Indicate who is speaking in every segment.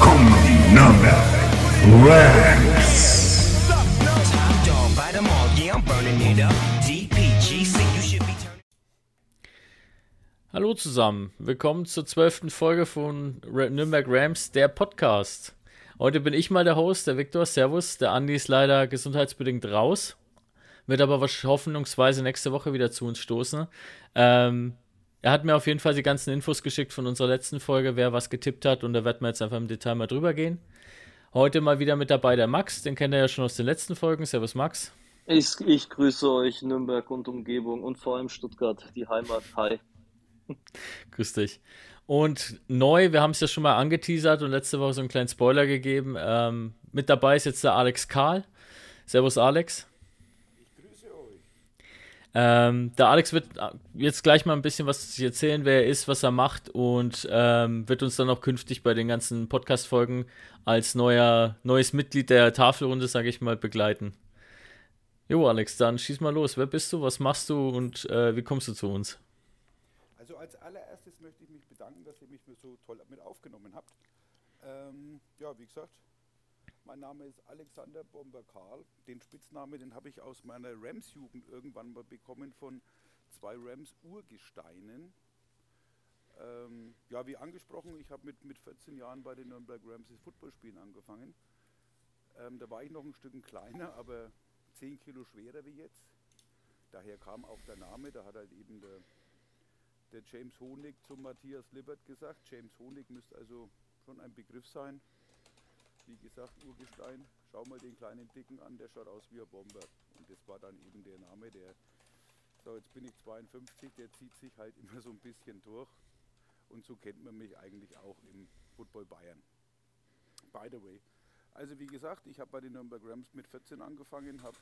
Speaker 1: kommen Number Ranks.
Speaker 2: Hallo zusammen, willkommen zur zwölften Folge von Nürnberg Rams, der Podcast. Heute bin ich mal der Host, der Viktor, Servus. Der Andi ist leider gesundheitsbedingt raus, wird aber hoffnungsweise nächste Woche wieder zu uns stoßen. Ähm, er hat mir auf jeden Fall die ganzen Infos geschickt von unserer letzten Folge, wer was getippt hat und da werden wir jetzt einfach im Detail mal drüber gehen. Heute mal wieder mit dabei der Max, den kennt ihr ja schon aus den letzten Folgen. Servus Max.
Speaker 3: Ich, ich grüße euch, Nürnberg und Umgebung und vor allem Stuttgart, die Heimat. Hi.
Speaker 2: Grüß dich. Und neu, wir haben es ja schon mal angeteasert und letzte Woche so einen kleinen Spoiler gegeben. Ähm, mit dabei ist jetzt der Alex Karl. Servus, Alex. Ähm, der Alex wird jetzt gleich mal ein bisschen was erzählen, wer er ist, was er macht und ähm, wird uns dann auch künftig bei den ganzen Podcast-Folgen als neuer, neues Mitglied der Tafelrunde, sage ich mal, begleiten. Jo, Alex, dann schieß mal los. Wer bist du, was machst du und äh, wie kommst du zu uns?
Speaker 4: Also als allererstes möchte ich mich bedanken, dass ihr mich so toll mit aufgenommen habt. Ähm, ja, wie gesagt, mein Name ist Alexander Bomber Karl. Den Spitznamen, den habe ich aus meiner Rams-Jugend irgendwann mal bekommen von zwei Rams-Urgesteinen. Ähm, ja, wie angesprochen, ich habe mit, mit 14 Jahren bei den Nürnberg Rams das Footballspielen angefangen. Ähm, da war ich noch ein Stück kleiner, aber 10 Kilo schwerer wie jetzt. Daher kam auch der Name, da hat halt eben der, der James Honig zum Matthias Lippert gesagt. James Honig müsste also schon ein Begriff sein. Wie gesagt, Urgestein. Schau mal den kleinen Dicken an, der schaut aus wie ein Bomber. Und das war dann eben der Name, der. So, jetzt bin ich 52, der zieht sich halt immer so ein bisschen durch. Und so kennt man mich eigentlich auch im Football Bayern. By the way. Also wie gesagt, ich habe bei den Nürnberg Rams mit 14 angefangen, habe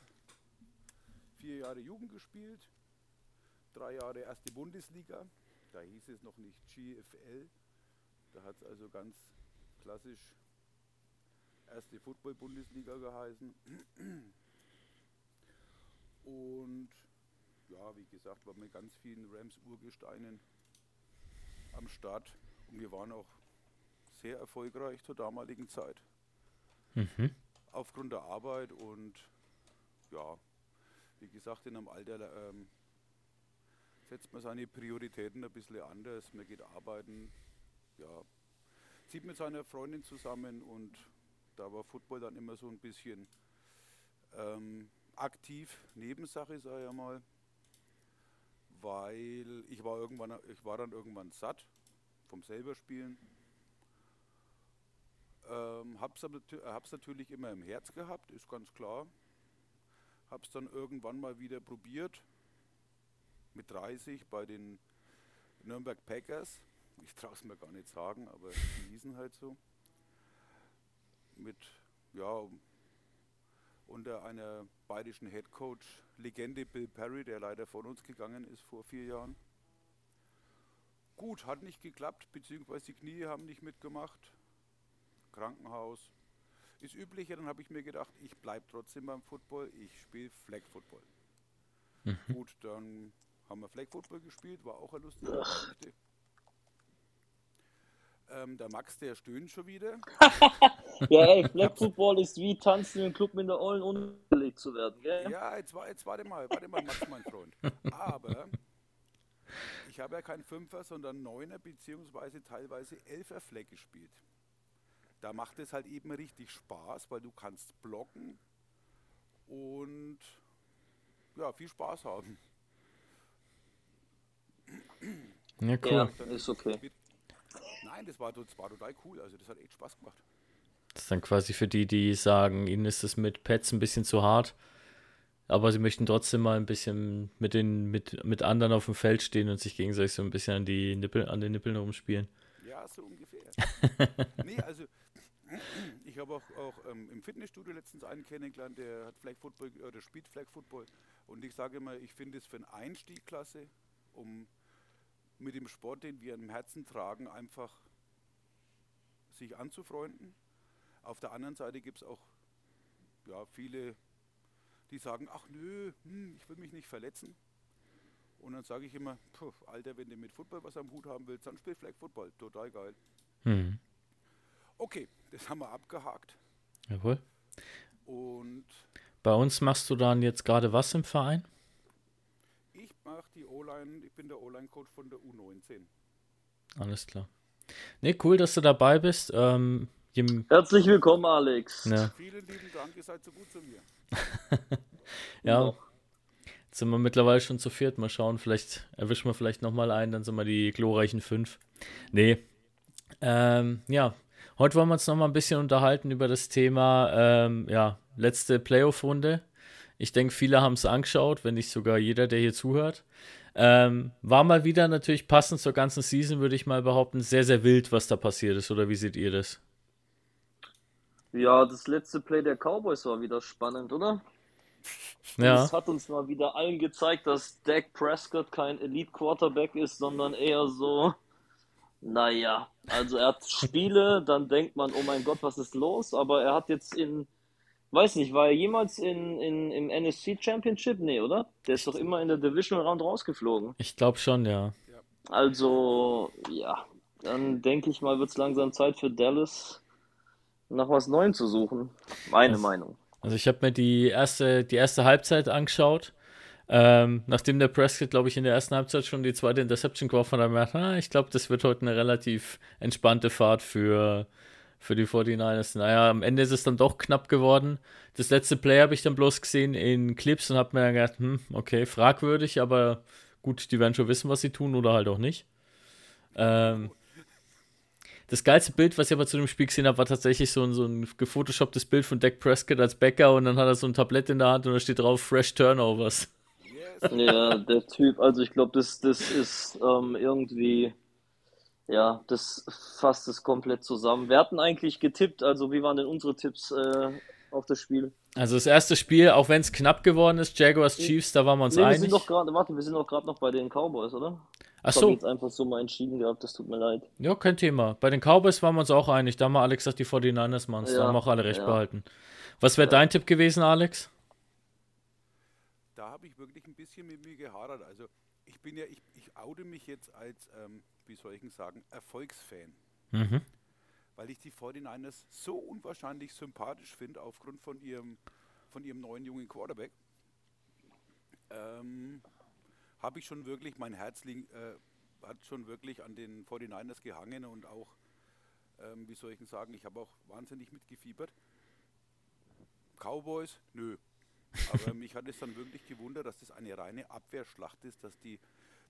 Speaker 4: vier Jahre Jugend gespielt, drei Jahre erste Bundesliga, da hieß es noch nicht GFL, da hat es also ganz klassisch erste Football-Bundesliga geheißen. Und ja, wie gesagt, war mit ganz vielen Rams-Urgesteinen am Start und wir waren auch sehr erfolgreich zur damaligen Zeit.
Speaker 2: Mhm.
Speaker 4: Aufgrund der Arbeit und ja, wie gesagt, in einem Alter ähm, setzt man seine Prioritäten ein bisschen anders. Man geht arbeiten, ja, zieht mit seiner Freundin zusammen und da war Football dann immer so ein bisschen ähm, aktiv, Nebensache, sage ich mal, weil ich war irgendwann, ich war dann irgendwann satt vom selber Spielen. Ähm, hab's, hab's natürlich immer im Herz gehabt, ist ganz klar. Hab's dann irgendwann mal wieder probiert mit 30 bei den Nürnberg Packers. Ich traue es mir gar nicht sagen, aber die hießen halt so. Mit, ja, unter einer bayerischen Headcoach, Legende Bill Perry, der leider von uns gegangen ist vor vier Jahren. Gut, hat nicht geklappt, beziehungsweise die Knie haben nicht mitgemacht. Krankenhaus. Ist üblicher, dann habe ich mir gedacht, ich bleibe trotzdem beim Football, ich spiele Flag Football. Gut, dann haben wir Flag Football gespielt, war auch eine lustige Geschichte. Ähm, der Max, der stöhnt schon wieder.
Speaker 3: Ja, ey, Flag Football ist wie tanzen im Club mit der Ollen, ohne gelegt zu werden, gell?
Speaker 4: Ja, jetzt, war, jetzt warte mal, warte mal, Max, mein Freund. Aber ich habe ja kein Fünfer, sondern Neuner beziehungsweise teilweise Elfer Flag gespielt. da macht es halt eben richtig Spaß, weil du kannst blocken und ja, viel Spaß haben.
Speaker 2: Ja, cool.
Speaker 3: Ja, ist okay.
Speaker 4: Nein, das war, das war total cool. Also das hat echt Spaß gemacht.
Speaker 2: Das ist dann quasi für die, die sagen, ihnen ist es mit Pets ein bisschen zu hart, aber sie möchten trotzdem mal ein bisschen mit den mit, mit anderen auf dem Feld stehen und sich gegenseitig so ein bisschen an die Nippel, an den Nippeln rumspielen.
Speaker 4: Ja, so ungefähr. nee, also ich habe auch, auch ähm, im Fitnessstudio letztens einen kennengelernt, der hat Flag Football oder spielt Flag Football und ich sage immer, ich finde es für einen Einstieg klasse, um mit dem Sport, den wir im Herzen tragen, einfach sich anzufreunden. Auf der anderen Seite gibt es auch ja, viele, die sagen, ach nö, hm, ich will mich nicht verletzen. Und dann sage ich immer, Alter, wenn du mit Football was am Hut haben willst, dann spiel Flag Football. Total geil.
Speaker 2: Hm.
Speaker 4: Okay, das haben wir abgehakt.
Speaker 2: Jawohl.
Speaker 4: Und
Speaker 2: Bei uns machst du dann jetzt gerade was im Verein?
Speaker 4: Ich mache die O-Line, ich bin der O-Line-Coach von der U19.
Speaker 2: Alles klar. Nee, cool, dass du dabei bist. Ähm,
Speaker 3: Herzlich willkommen, Alex.
Speaker 2: ja,
Speaker 4: Vielen lieben Dank, ihr seid so gut zu mir.
Speaker 2: ja, jetzt sind wir mittlerweile schon zu viert. Mal schauen, vielleicht erwischen wir vielleicht nochmal einen, dann sind wir die glorreichen fünf. Nee. Ähm, ja, heute wollen wir uns nochmal ein bisschen unterhalten über das Thema, ähm, ja, letzte Playoff-Runde. Ich denke, viele haben es angeschaut, wenn nicht sogar jeder, der hier zuhört. Ähm, war mal wieder natürlich passend zur ganzen Season, würde ich mal behaupten, sehr, sehr wild, was da passiert ist. Oder wie seht ihr das?
Speaker 3: Ja, das letzte Play der Cowboys war wieder spannend, oder?
Speaker 2: Ja,
Speaker 3: Das hat uns mal wieder allen gezeigt, dass Dak Prescott kein Elite Quarterback ist, sondern eher so, naja, also er hat Spiele, dann denkt man, oh mein Gott, was ist los? Aber er hat jetzt in, weiß nicht, war er jemals in, in, im NSC Championship? Nee, oder? Der ist doch immer in der Division Round rausgeflogen.
Speaker 2: ich glaube schon, ja.
Speaker 3: Also, ja, dann denke ich mal, wird es langsam Zeit für Dallas nach was Neuem zu suchen. Meine
Speaker 2: Das-
Speaker 3: Meinung.
Speaker 2: Also ich habe mir die erste, die erste Halbzeit angeschaut. Ähm, nachdem der Prescott, glaube ich, in der ersten Halbzeit schon die zweite Interception geworfen hat, ich gedacht, ah, ich glaube, das wird heute eine relativ entspannte Fahrt für, für die 49ers. Naja, am Ende ist es dann doch knapp geworden. Das letzte Play habe ich dann bloß gesehen in Clips und habe mir dann gedacht, hm, okay, fragwürdig, aber gut, die werden schon wissen, was sie tun oder halt auch nicht. Ähm, das geilste Bild, was ich aber zu dem Spiel gesehen habe, war tatsächlich so ein, so ein gefotoshopptes Bild von Dak Prescott als Bäcker und dann hat er so ein Tablett in der Hand und da steht drauf Fresh Turnovers.
Speaker 3: Ja, der Typ, also ich glaube, das, das ist ähm, irgendwie, ja, das fasst es komplett zusammen. Wir hatten eigentlich getippt, also wie waren denn unsere Tipps äh, auf das Spiel?
Speaker 2: Also das erste Spiel, auch wenn es knapp geworden ist, Jaguars Chiefs, da waren wir uns
Speaker 3: Nee, wir
Speaker 2: einig.
Speaker 3: sind doch gerade, warte, wir sind doch gerade noch bei den Cowboys, oder?
Speaker 2: Ach
Speaker 3: habe ich
Speaker 2: so,
Speaker 3: jetzt einfach so mal entschieden gehabt, das tut mir leid.
Speaker 2: ja, kein Thema. Bei den Cowboys waren wir uns auch einig. Da haben wir Alex gesagt, die 49ers machen da
Speaker 3: Ja,
Speaker 2: haben wir auch alle recht
Speaker 3: ja.
Speaker 2: behalten. Was wäre dein Tipp gewesen, Alex?
Speaker 4: Da habe ich wirklich ein bisschen mit mir gehadert. Also ich bin ja, ich, ich oute mich jetzt als, ähm, wie soll ich denn sagen, Erfolgsfan.
Speaker 2: Mhm.
Speaker 4: Weil ich die 49ers so unwahrscheinlich sympathisch finde aufgrund von ihrem, von ihrem neuen jungen Quarterback. Ähm, habe ich schon wirklich, mein Herz äh, hat schon wirklich an den 49ers gehangen und auch, ähm, wie soll ich denn sagen, ich habe auch wahnsinnig mitgefiebert. Cowboys, nö. Aber mich hat es dann wirklich gewundert, dass das eine reine Abwehrschlacht ist, dass die,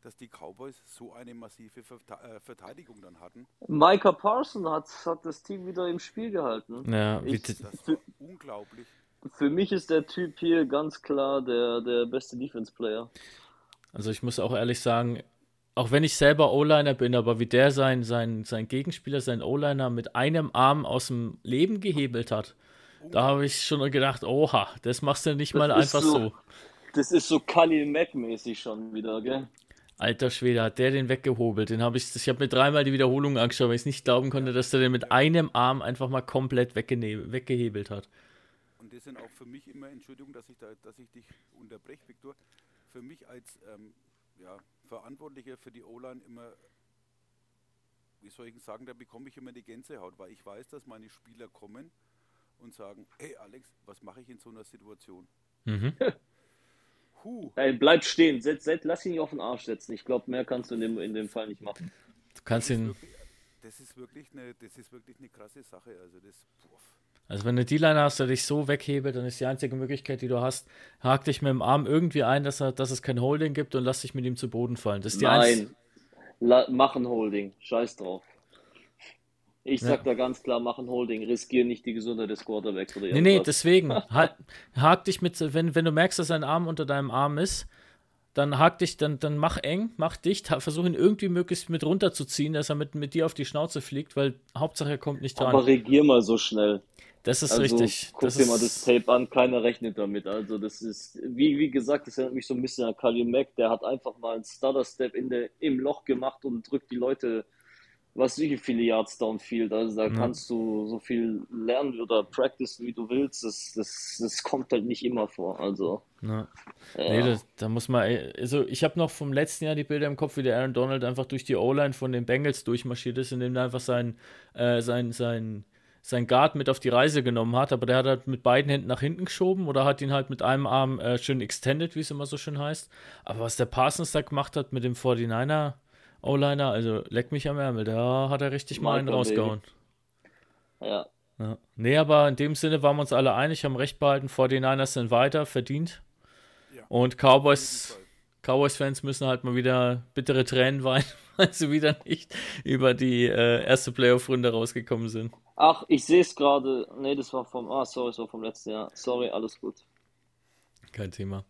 Speaker 4: dass die Cowboys so eine massive äh, Verteidigung dann hatten.
Speaker 3: Micah Parson hat, hat das Team wieder im Spiel gehalten.
Speaker 2: Ja, wie,
Speaker 3: Ich-
Speaker 4: Das war unglaublich.
Speaker 3: Für mich ist der Typ hier ganz klar der, der beste Defense-Player.
Speaker 2: also ich muss auch ehrlich sagen, auch wenn ich selber O-Liner bin, aber wie der sein, sein, sein Gegenspieler, sein O-Liner mit einem Arm aus dem Leben gehebelt hat, da habe ich schon gedacht, oha, das machst du nicht mal
Speaker 3: Das ist
Speaker 2: einfach so.
Speaker 3: so. Das ist so Khalil Mack-mäßig schon wieder, gell?
Speaker 2: Alter Schwede, hat der den weggehobelt. Den habe ich, ich habe mir dreimal die Wiederholung angeschaut, weil ich es nicht glauben konnte, dass der den mit einem Arm einfach mal komplett weggehebelt hat.
Speaker 4: Und das sind auch für mich immer, Entschuldigung, dass ich, da, dass ich dich unterbreche, Viktor, für mich als ähm, ja, Verantwortlicher für die O-Line immer, wie soll ich denn sagen, da bekomme ich immer die Gänsehaut, weil ich weiß, dass meine Spieler kommen und sagen, hey Alex, was mache ich in so einer Situation?
Speaker 2: Mhm.
Speaker 4: Huh,
Speaker 3: Ey, bleib stehen, setz, setz, lass ihn nicht auf den Arsch setzen. Ich glaube, mehr kannst du in dem, in dem Fall nicht machen.
Speaker 2: Du kannst
Speaker 4: das ist
Speaker 2: ihn,
Speaker 4: wirklich, das ist wirklich eine, das ist wirklich eine krasse Sache. Also das.
Speaker 2: Also wenn du D-Line hast, der dich so weghebelt, dann ist die einzige Möglichkeit, die du hast, hak dich mit dem Arm irgendwie ein, dass, er, dass es kein Holding gibt und lass dich mit ihm zu Boden fallen. Das ist die
Speaker 3: Nein, La mach ein Holding, scheiß drauf. Ich sag
Speaker 2: Ja.
Speaker 3: da ganz klar, mach ein Holding, riskier nicht die Gesundheit des Quarterbacks oder
Speaker 2: Nee, nee, deswegen. Halt, hak dich mit, wenn, wenn du merkst, dass dein Arm unter deinem Arm ist, dann hak dich, dann, dann mach eng, mach dicht, ha- versuch ihn irgendwie möglichst mit runterzuziehen, dass er mit, mit dir auf die Schnauze fliegt, weil Hauptsache er kommt nicht dran.
Speaker 3: Aber regier mal so schnell.
Speaker 2: das ist
Speaker 3: Also
Speaker 2: richtig.
Speaker 3: guck
Speaker 2: Das
Speaker 3: dir mal das Tape an, keiner rechnet damit. Also das ist, wie, wie gesagt, das erinnert mich so ein bisschen an Khalil Mack, der hat einfach mal einen Stutter-Step im Loch gemacht und drückt die Leute, was wie viele Yards downfield. Also da
Speaker 2: Ja.
Speaker 3: kannst du so viel lernen oder practicen, wie du willst. Das, das, das kommt halt nicht immer vor. Also,
Speaker 2: ja.
Speaker 3: ja.
Speaker 2: Nee, da, da muss man, also ich habe noch vom letzten Jahr die Bilder im Kopf, wie der Aaron Donald einfach durch die O-Line von den Bengals durchmarschiert ist, indem er einfach sein, äh, sein, sein, sein Guard mit auf die Reise genommen hat, aber der hat halt mit beiden Händen nach hinten geschoben oder hat ihn halt mit einem Arm äh, schön extended, wie es immer so schön heißt. Aber was der Parsons da gemacht hat mit dem 49er O-Liner, also leck mich am Ärmel, da hat er richtig mal einen rausgehauen.
Speaker 3: ja.
Speaker 2: Ja. Nee, aber in dem Sinne waren wir uns alle einig, haben recht behalten, 49ers sind weiter, verdient.
Speaker 4: Ja.
Speaker 2: Und Cowboys, Cowboys-Fans müssen halt mal wieder bittere Tränen weinen, weil sie wieder nicht über die äh, erste Playoff-Runde rausgekommen sind.
Speaker 3: Ach, ich sehe es gerade. Nee, das war vom, ah, sorry, das war vom letzten Jahr. Sorry, alles gut.
Speaker 2: Kein Thema.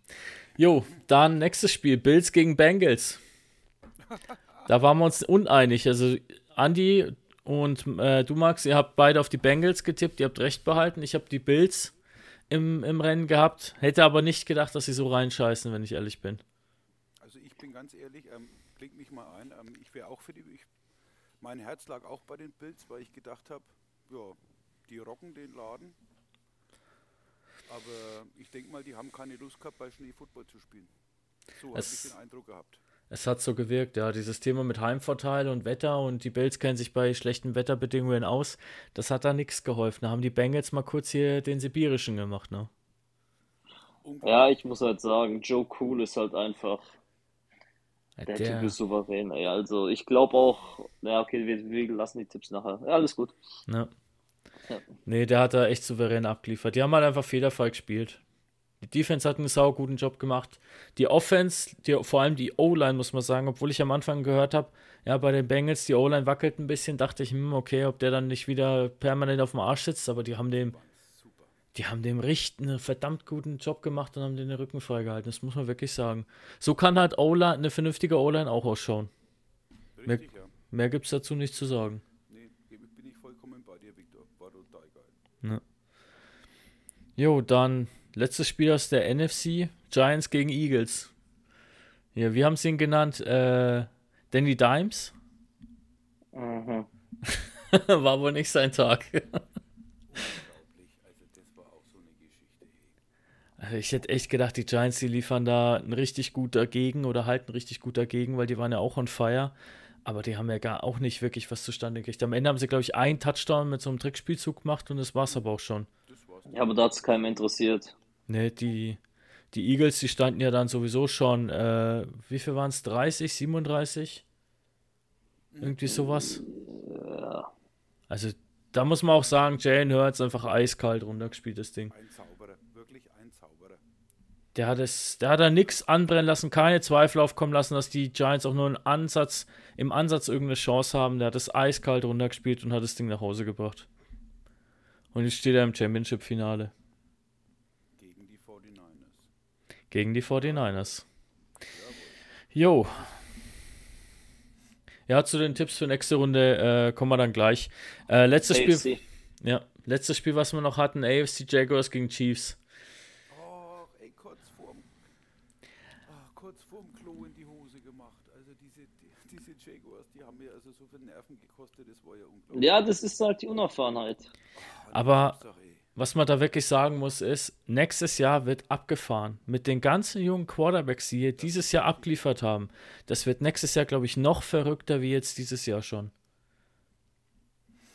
Speaker 2: Jo, dann nächstes Spiel, Bills gegen Bengals. Da waren wir uns uneinig. Also Andy und äh, du Max, ihr habt beide auf die Bengals getippt, ihr habt recht behalten. Ich habe die Bills im, im Rennen gehabt, hätte aber nicht gedacht, dass sie so reinscheißen, wenn ich ehrlich bin.
Speaker 4: Also ich bin ganz ehrlich, ähm, klingt mich mal ein, ähm, ich wäre auch für die, ich, mein Herz lag auch bei den Bills, weil ich gedacht habe, ja, die rocken den Laden. Aber ich denke mal, die haben keine Lust gehabt, bei Schnee Football zu spielen. So habe ich den Eindruck gehabt.
Speaker 2: Es hat so gewirkt, ja, dieses Thema mit Heimvorteil und Wetter und die Bills kennen sich bei schlechten Wetterbedingungen aus, das hat da nichts geholfen. Da haben die Bengals mal kurz hier den sibirischen gemacht, ne?
Speaker 3: Ja, ich muss halt sagen, Joe Cool ist halt einfach,
Speaker 2: Ja,
Speaker 3: der
Speaker 2: der-
Speaker 3: Typ ist souverän, ey. Also ich glaube auch, ja, okay, wir, wir lassen die Tipps nachher. Ja, alles gut.
Speaker 2: Ne?
Speaker 3: Ja.
Speaker 2: Nee, der hat da echt souverän abgeliefert. Die haben halt einfach fehlerfrei gespielt. Die Defense hat einen sau guten Job gemacht. Die Offense, die, vor allem die O-Line, muss man sagen, obwohl ich am Anfang gehört habe, ja, bei den Bengals, die O-Line wackelt ein bisschen, dachte ich, hm, okay, ob der dann nicht wieder permanent auf dem Arsch sitzt, aber die haben dem, die haben dem Richt einen verdammt guten Job gemacht und haben den Rücken freigehalten. Das muss man wirklich sagen. So kann halt O-Line, eine vernünftige O-Line auch ausschauen.
Speaker 4: Richtig, ja.
Speaker 2: Mehr gibt es dazu nicht zu sagen.
Speaker 4: Nee, bin bin ich vollkommen bei dir, Victor. War total geil.
Speaker 2: Jo, dann letztes Spiel aus der NFC, Giants gegen Eagles. Ja, wie haben sie ihn genannt? Äh, Danny Dimes?
Speaker 3: Mhm.
Speaker 2: War wohl nicht sein Tag.
Speaker 4: Unglaublich. Also das war auch so eine Geschichte. Ey.
Speaker 2: Also ich hätte echt gedacht, die Giants, die liefern da ein richtig gut dagegen oder halten richtig gut dagegen, weil die waren ja auch on fire. Aber die haben ja gar auch nicht wirklich was zustande gekriegt. Am Ende haben sie, glaube ich, einen Touchdown mit so einem Trickspielzug gemacht und das war's aber auch schon.
Speaker 3: Ja, aber da hat es keinem interessiert.
Speaker 2: Ne, die, die Eagles, die standen ja dann sowieso schon, äh, wie viel waren es? 30, 37? Irgendwie sowas.
Speaker 3: Ja.
Speaker 2: Also, da muss man auch sagen, Jalen Hurts einfach eiskalt runtergespielt, das Ding.
Speaker 4: Ein Zauberer, wirklich ein Zauberer.
Speaker 2: Der hat es, der hat da nichts anbrennen lassen, keine Zweifel aufkommen lassen, dass die Giants auch nur einen Ansatz, im Ansatz irgendeine Chance haben. Der hat es eiskalt runtergespielt und hat das Ding nach Hause gebracht. Und jetzt steht er im Championship-Finale
Speaker 4: Gegen die 49ers.
Speaker 2: Gegen die 49ers. Jo. Ja, zu den Tipps für nächste Runde äh, kommen wir dann gleich. Äh, letztes Spiel,
Speaker 3: AFC.
Speaker 2: ja, letztes Spiel, was wir noch hatten, AFC Jaguars gegen Chiefs.
Speaker 4: Oh, ey, kurz vorm, ah, kurz vorm Klo in die Hose gemacht. Also diese, die, diese Jaguars, die haben mir also so viel Nerven gekostet, das war ja unglaublich.
Speaker 3: Ja, das ist halt die Unerfahrenheit.
Speaker 2: Aber
Speaker 4: Sache, ey.
Speaker 2: Was man da wirklich sagen muss, ist, nächstes Jahr wird abgefahren. Mit den ganzen jungen Quarterbacks, die hier dieses Jahr abgeliefert haben. Das wird nächstes Jahr, glaube ich, noch verrückter wie jetzt dieses Jahr schon.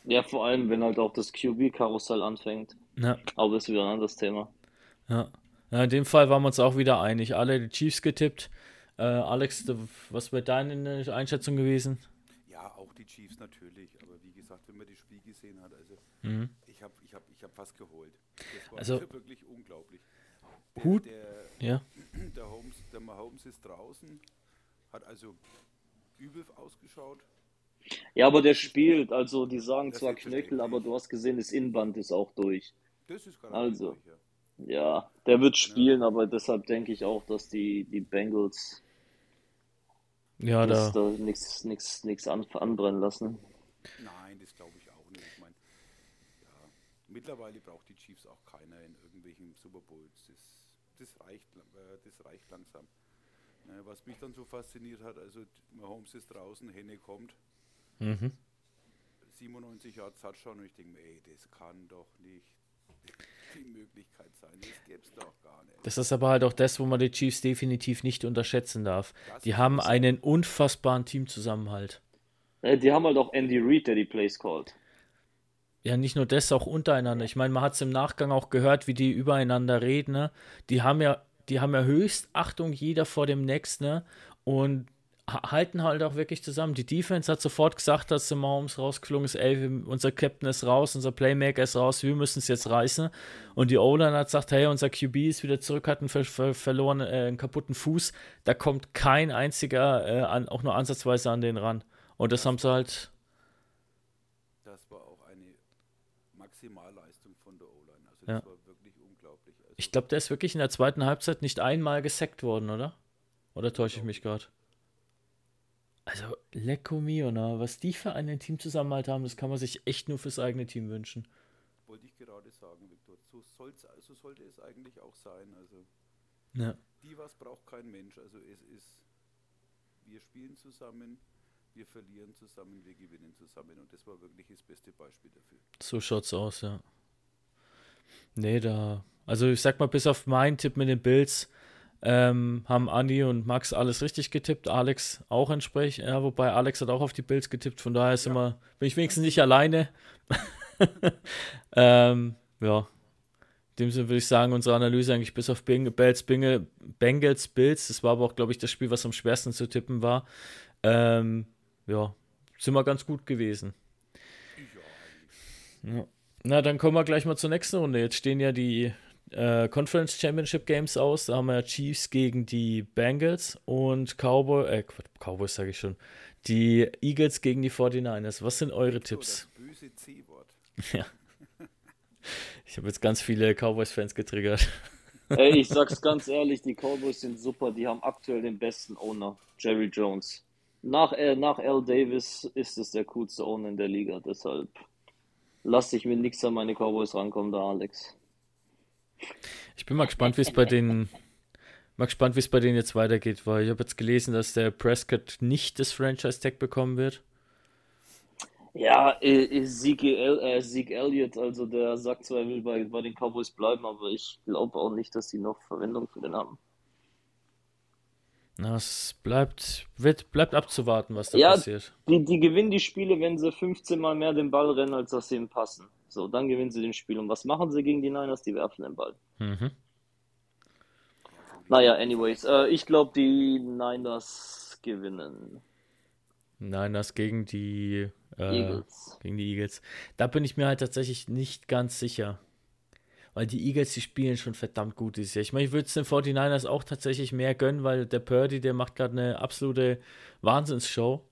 Speaker 3: Ja, vor allem, wenn halt auch das QB-Karussell anfängt.
Speaker 2: Ja,
Speaker 3: Aber das ist wieder ein anderes Thema.
Speaker 2: ja. ja in dem Fall waren wir uns auch wieder einig. Alle die Chiefs getippt. Äh, Alex, was wäre deine Einschätzung gewesen?
Speaker 4: Ja, Ja, auch die Chiefs natürlich. Aber wie gesagt, wenn man das Spiel gesehen hat, also
Speaker 2: Mhm.
Speaker 4: Ich habe ich hab, ich hab fast geholt. Das war
Speaker 2: Also-
Speaker 4: wirklich unglaublich. Der,
Speaker 2: Hut-
Speaker 4: Der,
Speaker 2: Ja.
Speaker 4: der, Holmes, der Mahomes ist draußen, hat also übel ausgeschaut.
Speaker 3: Ja, aber der spielt, also die sagen
Speaker 4: Das
Speaker 3: zwar Knöchel, aber du hast gesehen, das Innenband ist auch durch.
Speaker 4: Das ist gar
Speaker 3: Also.
Speaker 4: durch, ja.
Speaker 3: Ja, der wird spielen, aber deshalb denke ich auch, dass die, die Bengals
Speaker 2: Ja,
Speaker 3: das
Speaker 2: da.
Speaker 3: da nichts nichts nichts an, anbrennen lassen.
Speaker 4: Nein, das glaube ich auch nicht. Ich meine, ja, mittlerweile braucht die Chiefs auch keiner in irgendwelchen Super Bowls. Das, das, reicht, äh, das reicht langsam. Ne, was mich dann so fasziniert hat, also Mahomes ist draußen, Henne kommt,
Speaker 2: Mhm.
Speaker 4: 97 Jahre Touchdown und ich denke mir, ey, das kann doch nicht die Möglichkeit sein. Das gäbe es doch gar nicht.
Speaker 2: Das ist aber halt auch das, wo man die Chiefs definitiv nicht unterschätzen darf.
Speaker 4: Das
Speaker 2: Die haben einen unfassbaren Teamzusammenhalt.
Speaker 3: Äh, Die haben halt auch Andy Reid, der die Plays callt.
Speaker 2: Ja, nicht nur das, auch untereinander. Ich meine, man hat es im Nachgang auch gehört, wie die übereinander reden. Ne? Die haben ja, die haben ja höchst Achtung jeder vor dem Nächsten ne? und ha- halten halt auch wirklich zusammen. Die Defense hat sofort gesagt, dass Mahomes rausgeflogen ist, ey, unser Captain ist raus, unser Playmaker ist raus, wir müssen es jetzt reißen. Und die O-Line hat gesagt, hey, unser QB ist wieder zurück, hat einen ver ver verloren, äh, einen kaputten Fuß. Da kommt kein einziger äh, an, auch nur ansatzweise an den ran. Und das haben sie halt,
Speaker 4: Das war auch eine Maximalleistung von der O-Line. Also
Speaker 2: Ja.
Speaker 4: das war wirklich unglaublich. Also,
Speaker 2: Ich glaube, der ist wirklich in der zweiten Halbzeit nicht einmal gesackt worden, oder? Oder täusche ich mich gerade? Also, Lecco mio, na, was die für einen Teamzusammenhalt haben, das kann man sich echt nur fürs eigene Team wünschen.
Speaker 4: wollte ich gerade sagen, Viktor. So, so sollte es eigentlich auch sein. Also
Speaker 2: Ja.
Speaker 4: die was braucht kein Mensch. Also es ist, wir spielen zusammen, wir verlieren zusammen, wir gewinnen zusammen. Und das war wirklich das beste Beispiel dafür.
Speaker 2: So schaut's aus, ja. Nee, da. Also ich sag mal, bis auf meinen Tipp mit den Bills ähm, haben Andi und Max alles richtig getippt. Alex auch entsprechend. Ja, wobei Alex hat auch auf die Bills getippt, von daher ist immer, bin ich wenigstens nicht alleine. ähm, ja. In dem Sinne würde ich sagen, unsere Analyse eigentlich bis auf Bing, Bells, Binge, Bengals, Bills, das war aber auch, glaube ich, das Spiel, was am schwersten zu tippen war. Ähm, ja, sind wir ganz gut gewesen. Ja. Na, dann kommen wir gleich mal zur nächsten Runde. Jetzt stehen ja die äh, Conference Championship Games aus. Da haben wir Chiefs gegen die Bengals und Cowboy, äh, Quatsch, Cowboys sage ich schon. Die Eagles gegen die 49ers. Was sind eure
Speaker 4: So,
Speaker 2: Tipps?
Speaker 4: das böse C-Wort.
Speaker 2: Ja. Ich habe jetzt ganz viele Cowboys-Fans getriggert.
Speaker 3: Ey, ich sag's ganz ehrlich, die Cowboys sind super, die haben aktuell den besten Owner, Jerry Jones. Nach, äh, nach Al Davis ist es der coolste Owner in der Liga, deshalb lass dich mit nichts an meine Cowboys rankommen, da Alex.
Speaker 2: Ich bin mal gespannt, wie es bei den mal gespannt, wie es bei denen jetzt weitergeht, weil ich habe jetzt gelesen, dass der Prescott nicht das Franchise-Tag bekommen wird.
Speaker 3: Ja, äh, Zeke, El äh, Zeke Elliott, also der sagt zwar, er will bei, bei den Cowboys bleiben, aber ich glaube auch nicht, dass die noch Verwendung für den haben.
Speaker 2: Na, es bleibt, wird, bleibt abzuwarten, was da
Speaker 3: Ja,
Speaker 2: passiert.
Speaker 3: Die, die gewinnen die Spiele, wenn sie 15 Mal mehr den Ball rennen, als dass sie ihm passen. So, dann gewinnen sie den Spiel. Und was machen sie gegen die Niners? Die werfen den Ball.
Speaker 2: Mhm.
Speaker 3: Naja, anyways, äh, ich glaube, die Niners gewinnen.
Speaker 2: Nein, das gegen die äh,
Speaker 3: Eagles.
Speaker 2: gegen die Eagles. Da bin ich mir halt tatsächlich nicht ganz sicher. Weil die Eagles, die spielen schon verdammt gut dieses Jahr. Ich meine, ich würde es den 49ers auch tatsächlich mehr gönnen, weil der Purdy, der macht gerade eine absolute Wahnsinnsshow.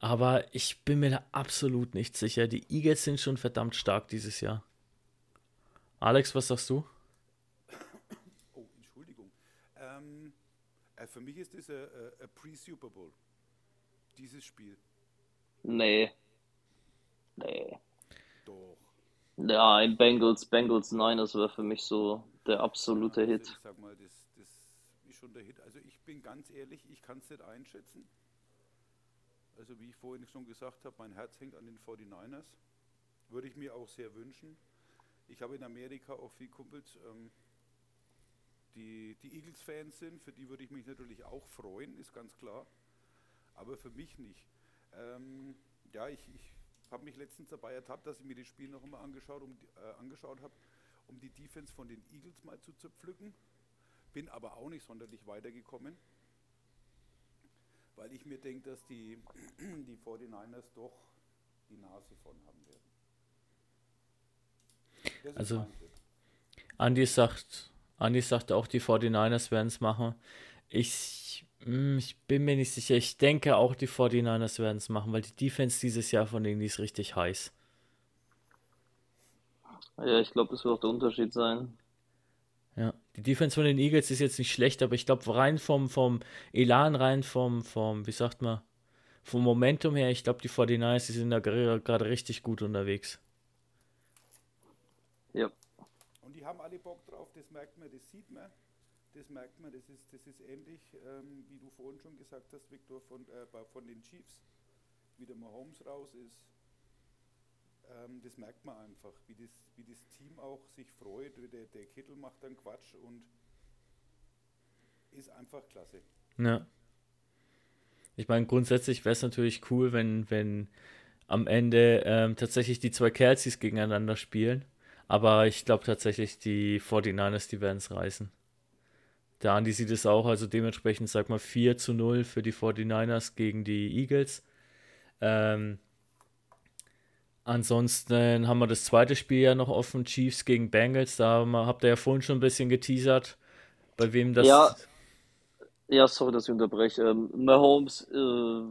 Speaker 2: Aber ich bin mir da absolut nicht sicher. Die Eagles sind schon verdammt stark dieses Jahr. Alex, was sagst du?
Speaker 4: Oh, Entschuldigung. Ähm, äh, für mich ist das ein ein Pre-Super Bowl. Dieses Spiel.
Speaker 3: Nee.
Speaker 4: Doch.
Speaker 3: Nein, Bengals, Bengals Niners wäre für mich so der absolute
Speaker 4: Also
Speaker 3: Hit.
Speaker 4: ich sag mal, das, das ist schon der Hit. Also ich bin ganz ehrlich, ich kann es nicht einschätzen. Also wie ich vorhin schon gesagt habe, mein Herz hängt an den 49ers. Würde ich mir auch sehr wünschen. Ich habe in Amerika auch viele Kumpels, ähm, die, die Eagles-Fans sind. Für die würde ich mich natürlich auch freuen, ist ganz klar. Aber für mich nicht. Ähm, ja, ich, ich habe mich letztens dabei ertappt, dass ich mir das Spiel noch einmal angeschaut, um, äh, angeschaut habe, um die Defense von den Eagles mal zu zerpflücken. Bin aber auch nicht sonderlich weitergekommen. weil ich mir denke, dass die, die 49ers doch die Nase von haben werden.
Speaker 2: Das also, Andi sagt, Andi sagt auch, die 49ers werden es machen. Ich, ich bin mir nicht sicher. Ich denke auch, die 49ers werden es machen, weil die Defense dieses Jahr von denen ist richtig heiß.
Speaker 3: Ja, ich glaube, das wird auch der Unterschied sein.
Speaker 2: Ja, die Defense von den Eagles ist jetzt nicht schlecht, aber ich glaube, rein vom, vom Elan, rein vom, vom, wie sagt man, vom Momentum her, ich glaube, die 49ers, die sind da gerade richtig gut unterwegs.
Speaker 3: Ja.
Speaker 4: Und die haben alle Bock drauf, das merkt man, das sieht man. Das merkt man, das ist, das ist ähnlich, ähm, wie du vorhin schon gesagt hast, Victor, von, äh, von den Chiefs. Wie der Mahomes raus ist, ähm, das merkt man einfach, wie das, wie das Team auch sich freut. Der, der Kittel macht dann Quatsch und ist einfach klasse.
Speaker 2: Ja. Ich meine, grundsätzlich wäre es natürlich cool, wenn, wenn am Ende ähm, tatsächlich die zwei Kerls gegeneinander spielen. Aber ich glaube tatsächlich, die 49ers, die werden es reißen. Der Andi sieht es auch, also dementsprechend sag mal 4 zu 0 für die 49ers gegen die Eagles. Ähm, Ansonsten haben wir das zweite Spiel ja noch offen, Chiefs gegen Bengals. Da habt ihr ja vorhin schon ein bisschen geteasert, bei wem das.
Speaker 3: Ja, ja sorry, dass ich unterbreche. Ähm, Mahomes äh,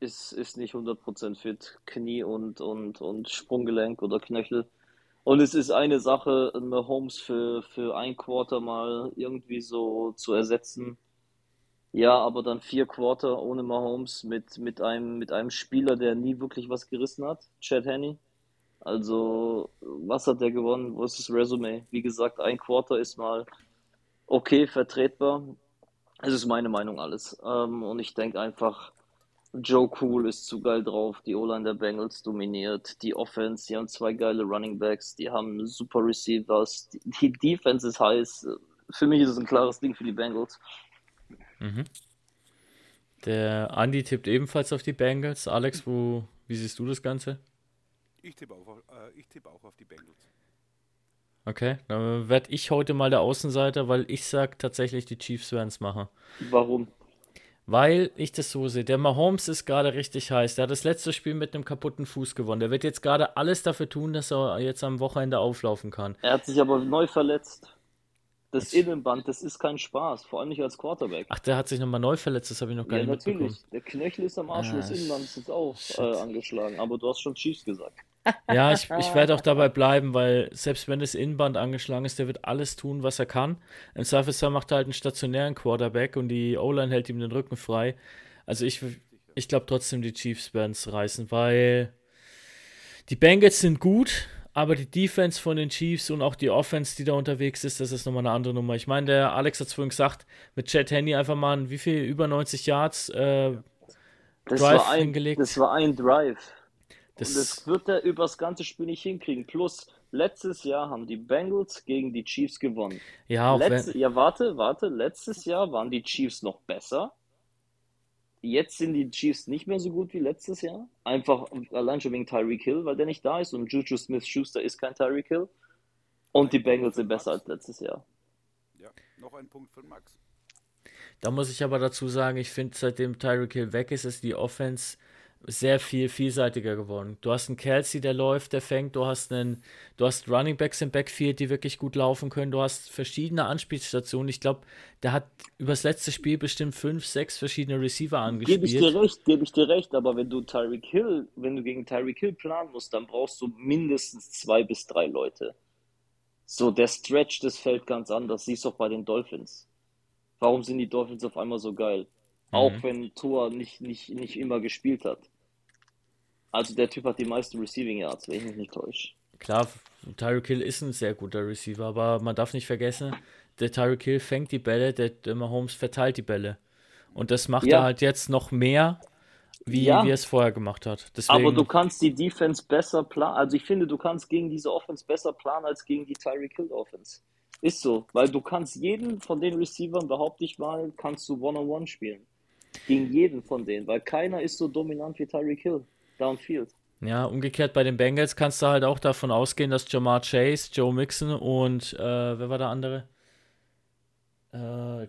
Speaker 3: ist, ist nicht 100% fit. Knie und, und, und Sprunggelenk oder Knöchel. Und es ist eine Sache, Mahomes für, für ein Quarter mal irgendwie so zu ersetzen ja, aber dann vier Quarter ohne Mahomes mit, mit, einem, mit einem Spieler, der nie wirklich was gerissen hat, Chad Henney. Also, was hat der gewonnen? Wo ist das Resume? Wie gesagt, ein Quarter ist mal okay, vertretbar. Es ist meine Meinung alles. Ähm, und ich denke einfach, Joe Cool ist zu geil drauf. Die O-Line der Bengals dominiert. Die Offense, die haben zwei geile Running Backs. Die haben super Receivers. Die, die Defense ist heiß. Für mich ist es ein klares Ding für die Bengals.
Speaker 2: Mhm. Der Andi tippt ebenfalls auf die Bengals. Alex, wo, wie siehst du das Ganze?
Speaker 4: Ich tippe auch, äh, tipp auch auf die Bengals.
Speaker 2: Okay, dann werde ich heute mal der Außenseiter, weil ich sage tatsächlich, die Chiefs werden es machen.
Speaker 3: Warum?
Speaker 2: Weil ich das so sehe. Der Mahomes ist gerade richtig heiß. Der hat das letzte Spiel mit einem kaputten Fuß gewonnen. Der wird jetzt gerade alles dafür tun, dass er jetzt am Wochenende auflaufen kann.
Speaker 3: Er hat sich aber neu verletzt. Das Innenband, das ist kein Spaß, vor allem nicht als Quarterback.
Speaker 2: Ach, der hat sich nochmal neu verletzt, das habe ich noch gar ja, nicht natürlich. mitbekommen.
Speaker 3: Der Knöchel ist am Arsch, ah, das Innenband ist auch äh, angeschlagen, aber du hast schon Chiefs gesagt.
Speaker 2: Ja, ich, ich werde auch dabei bleiben, weil selbst wenn das Innenband angeschlagen ist, der wird alles tun, was er kann. Im Zweifelsfall macht er halt einen stationären Quarterback und die O-Line hält ihm den Rücken frei. Also ich, ich glaube trotzdem, die Chiefs werden es reißen, weil die Bengals sind gut, aber die Defense von den Chiefs und auch die Offense, die da unterwegs ist, das ist nochmal eine andere Nummer. Ich meine, der Alex hat es vorhin gesagt, mit Chad Handy einfach mal, wie viel, über 90 Yards äh,
Speaker 3: das Drive ein, hingelegt. Das war ein Drive. Das, und das wird er übers ganze Spiel nicht hinkriegen. Plus, letztes Jahr haben die Bengals gegen die Chiefs gewonnen.
Speaker 2: Ja,
Speaker 3: Letz, ja warte, warte. Letztes Jahr waren die Chiefs noch besser. Jetzt sind die Chiefs nicht mehr so gut wie letztes Jahr. Einfach allein schon wegen Tyreek Hill, weil der nicht da ist und Juju Smith-Schuster ist kein Tyreek Hill. Und die Bengals sind besser als letztes Jahr.
Speaker 4: Ja, noch ein Punkt für Max.
Speaker 2: Da muss ich aber dazu sagen, ich finde, seitdem Tyreek Hill weg ist, ist die Offense sehr viel vielseitiger geworden. Du hast einen Kelsey, der läuft, der fängt, du hast einen, du hast Running Backs im Backfield, die wirklich gut laufen können, du hast verschiedene Anspielstationen. Ich glaube, der hat übers letzte Spiel bestimmt fünf, sechs verschiedene Receiver angespielt.
Speaker 3: Gebe ich dir recht, gebe ich dir recht, aber wenn du Tyreek Hill, wenn du gegen Tyreek Hill planen musst, dann brauchst du mindestens zwei bis drei Leute. So, der Stretch, das fällt ganz anders. Siehst du auch bei den Dolphins. Warum sind die Dolphins auf einmal so geil? Mhm. Auch wenn Tua nicht, nicht, nicht immer gespielt hat. Also der Typ hat die meisten Receiving Yards, wenn ich mich nicht täusche.
Speaker 2: Klar, Tyreek Hill ist ein sehr guter Receiver, aber man darf nicht vergessen, der Tyreek Hill fängt die Bälle, der, der Mahomes verteilt die Bälle. Und das macht ja. er halt jetzt noch mehr, wie, ja. wie er es vorher gemacht hat.
Speaker 3: Deswegen... Aber du kannst die Defense besser planen. Also ich finde, du kannst gegen diese Offense besser planen als gegen die Tyreek Hill Offense. Ist so, weil du kannst jeden von den Receivern, behaupte ich mal, kannst du One-on-One -on -one spielen. Gegen jeden von denen, weil keiner ist so dominant wie Tyreek Hill downfield.
Speaker 2: Ja, umgekehrt bei den Bengals kannst du halt auch davon ausgehen, dass Jamar Chase, Joe Mixon und äh, wer war der andere? Äh,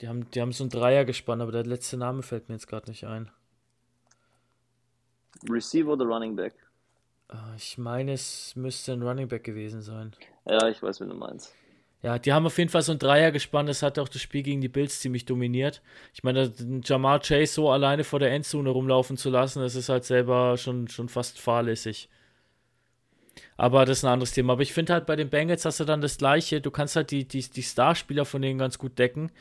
Speaker 2: Die haben, die haben so ein Dreier gespannt, aber der letzte Name fällt mir jetzt gerade nicht ein.
Speaker 3: Receiver oder Running Back?
Speaker 2: Ah, Ich meine, es müsste ein Running Back gewesen sein.
Speaker 3: Ja, ich weiß, wen du meinst.
Speaker 2: Ja, die haben auf jeden Fall so ein Dreier gespannt. Das hat auch das Spiel gegen die Bills ziemlich dominiert. Ich meine, Jamar Chase so alleine vor der Endzone rumlaufen zu lassen, das ist halt selber schon, schon fast fahrlässig. Aber das ist ein anderes Thema. Aber ich finde halt bei den Bengals hast du dann das Gleiche. Du kannst halt die, die, die Starspieler von denen ganz gut decken.